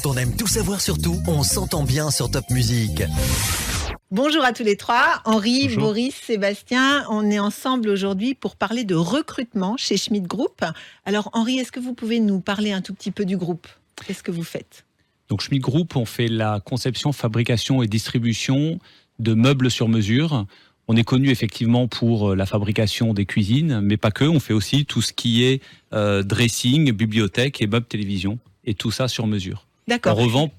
Quand on aime tout savoir sur tout, on s'entend bien sur Top Music. Bonjour à tous les trois, Henri, Bonjour. Boris, Sébastien. On est ensemble aujourd'hui pour parler de recrutement chez Schmidt Group. Alors Henri, est-ce que vous pouvez nous parler un tout petit peu du groupe? Qu'est-ce que vous faites? Donc Schmidt Group, on fait la conception, fabrication et distribution de meubles sur mesure. On est connu effectivement pour euh, la fabrication des cuisines, mais pas que. On fait aussi tout ce qui est euh, dressing, bibliothèque et meubles télévision. Et tout ça sur mesure. On revend,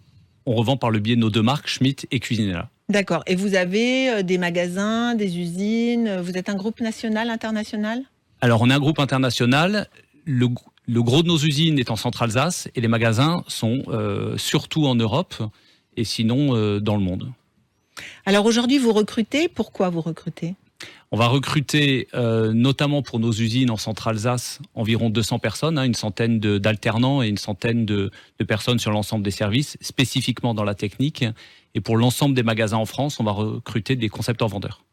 on revend par le biais de nos deux marques, Schmidt et Cuisinella. D'accord. Et vous avez euh, des magasins, des usines. euh, Vous êtes un groupe national, international? Alors on est un groupe international. Le, le gros de nos usines est en Centre-Alsace et les magasins sont euh, surtout en Europe et sinon euh, dans le monde. Alors aujourd'hui, vous recrutez? Pourquoi vous recrutez? On va recruter euh, notamment pour nos usines en Centre-Alsace environ 200 personnes, hein, une centaine d'alternants et une centaine de, de personnes sur l'ensemble des services, spécifiquement dans la technique. Et pour l'ensemble des magasins en France, on va recruter des concepteurs vendeurs.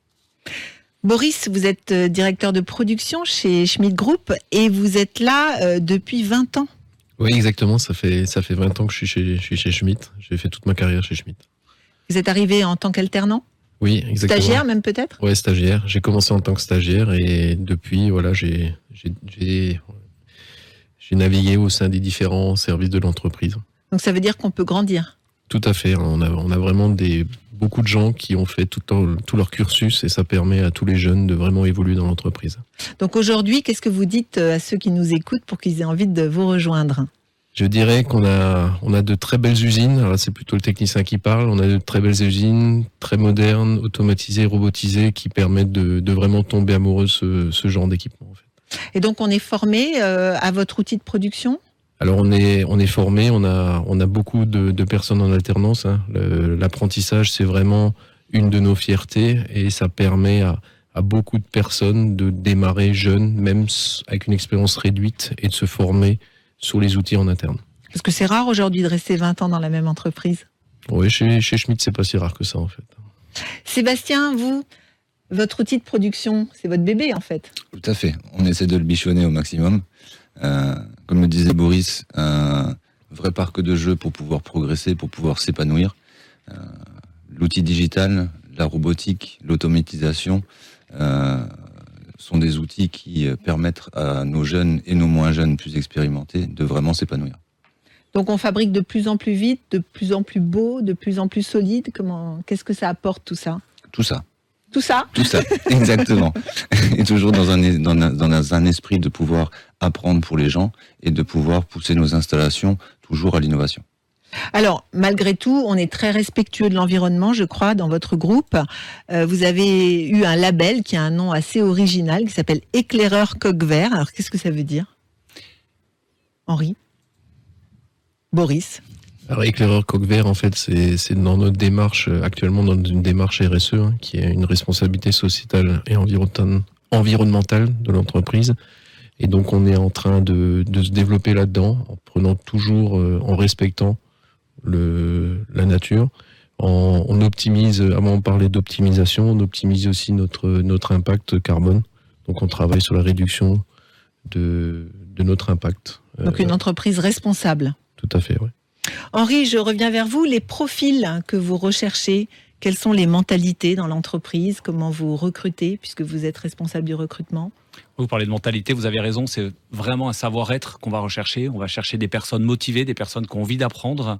Boris, vous êtes euh, directeur de production chez Schmidt Group et vous êtes là euh, depuis 20 ans. Oui, exactement. Ça fait, ça fait 20 ans que je suis chez, je suis chez Schmitt. J'ai fait toute ma carrière chez Schmitt. Vous êtes arrivé en tant qu'alternant? Oui, exactement. Stagiaire même peut-être? Ouais, stagiaire. J'ai commencé en tant que stagiaire et depuis, voilà, j'ai, navigué au sein des différents services de l'entreprise. Donc ça veut dire qu'on peut grandir? Tout à fait. On a, on a vraiment des, beaucoup de gens qui ont fait tout, leur- tout leur cursus et ça permet à tous les jeunes de vraiment évoluer dans l'entreprise. Donc aujourd'hui, qu'est-ce que vous dites à ceux qui nous écoutent pour qu'ils aient envie de vous rejoindre? Je dirais qu'on a, on a de très belles usines. Alors c'est plutôt le technicien qui parle. On a de très belles usines, très modernes, automatisées, robotisées, qui permettent de, de vraiment tomber amoureux ce, ce genre d'équipement. En fait. Et donc on est formé euh, à votre outil de production? Alors on est, on est formé. On a, on a beaucoup de, de personnes en alternance. hein. Le- L'apprentissage, c'est vraiment une de nos fiertés et ça permet à, à beaucoup de personnes de démarrer jeunes, même avec une expérience réduite, et de se former sur les outils en interne. Parce que c'est rare aujourd'hui de rester 20 ans dans la même entreprise. Oui, chez, chez Schmitt, c'est pas si rare que ça en fait. Sébastien, vous, votre outil de production, c'est votre bébé en fait. Tout à fait. On essaie de le bichonner au maximum. Euh, comme le disait Boris, un vrai parc de jeux pour pouvoir progresser, pour pouvoir s'épanouir. Euh, L'outil digital, la robotique, l'automatisation euh, sont des outils qui euh, permettent à nos jeunes et nos moins jeunes plus expérimentés de vraiment s'épanouir. Donc on fabrique de plus en plus vite, de plus en plus beau, de plus en plus solide. Comment Qu'est-ce que ça apporte tout ça? Tout ça. Tout ça? Tout ça, exactement. Et toujours dans un, dans, un, dans un esprit de pouvoir apprendre pour les gens et de pouvoir pousser nos installations toujours à l'innovation. Alors, malgré tout, on est très respectueux de l'environnement, je crois, dans votre groupe. Euh, vous avez eu un label qui a un nom assez original, qui s'appelle Éclaireur Coq Vert. Alors, qu'est-ce que ça veut dire? Henri? Boris? Alors, éclaireur coq vert, en fait, c'est dans notre démarche, euh, actuellement dans une démarche RSE, hein, qui est une responsabilité sociétale et environnementale de l'entreprise. Et donc, on est en train de, de se développer là-dedans, en prenant toujours, euh, en respectant le, la nature. On optimise, avant on parlait d'optimisation, on optimise aussi notre, notre impact carbone. Donc, on travaille sur la réduction de, de notre impact. Donc, Euh, une entreprise responsable. Tout à fait, oui. Henri, je reviens vers vous. Les profils que vous recherchez, quelles sont les mentalités dans l'entreprise? Comment vous recrutez, puisque vous êtes responsable du recrutement? Vous parlez de mentalité, vous avez raison, c'est vraiment un savoir-être qu'on va rechercher. On va chercher des personnes motivées, des personnes qui ont envie d'apprendre.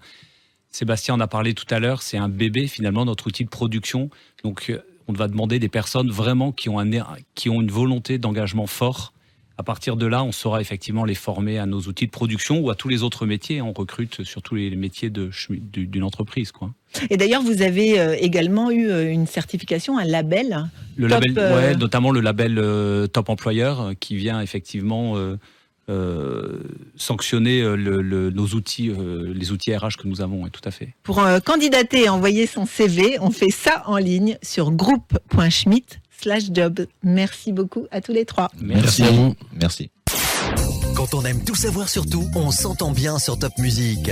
Sébastien en a parlé tout à l'heure, c'est un bébé finalement, notre outil de production. Donc euh, on va demander des personnes vraiment qui ont, un, qui ont une volonté d'engagement fort. À partir de là, on saura effectivement les former à nos outils de production ou à tous les autres métiers. On recrute sur tous les métiers d'une entreprise. Quoi. Et d'ailleurs, vous avez euh, également eu euh, une certification, un label. Le Top, label, euh, ouais, notamment le label euh, Top Employeur, qui vient effectivement euh, sanctionner le- le- nos outils, les outils RH que nous avons. ouais, tout à fait. Pour candidater et envoyer son CV, on fait ça en ligne sur groupe.schmidt slash job. Merci beaucoup à tous les trois. Merci à vous. Merci. Quand on aime tout savoir sur tout, on s'entend bien sur Top Music.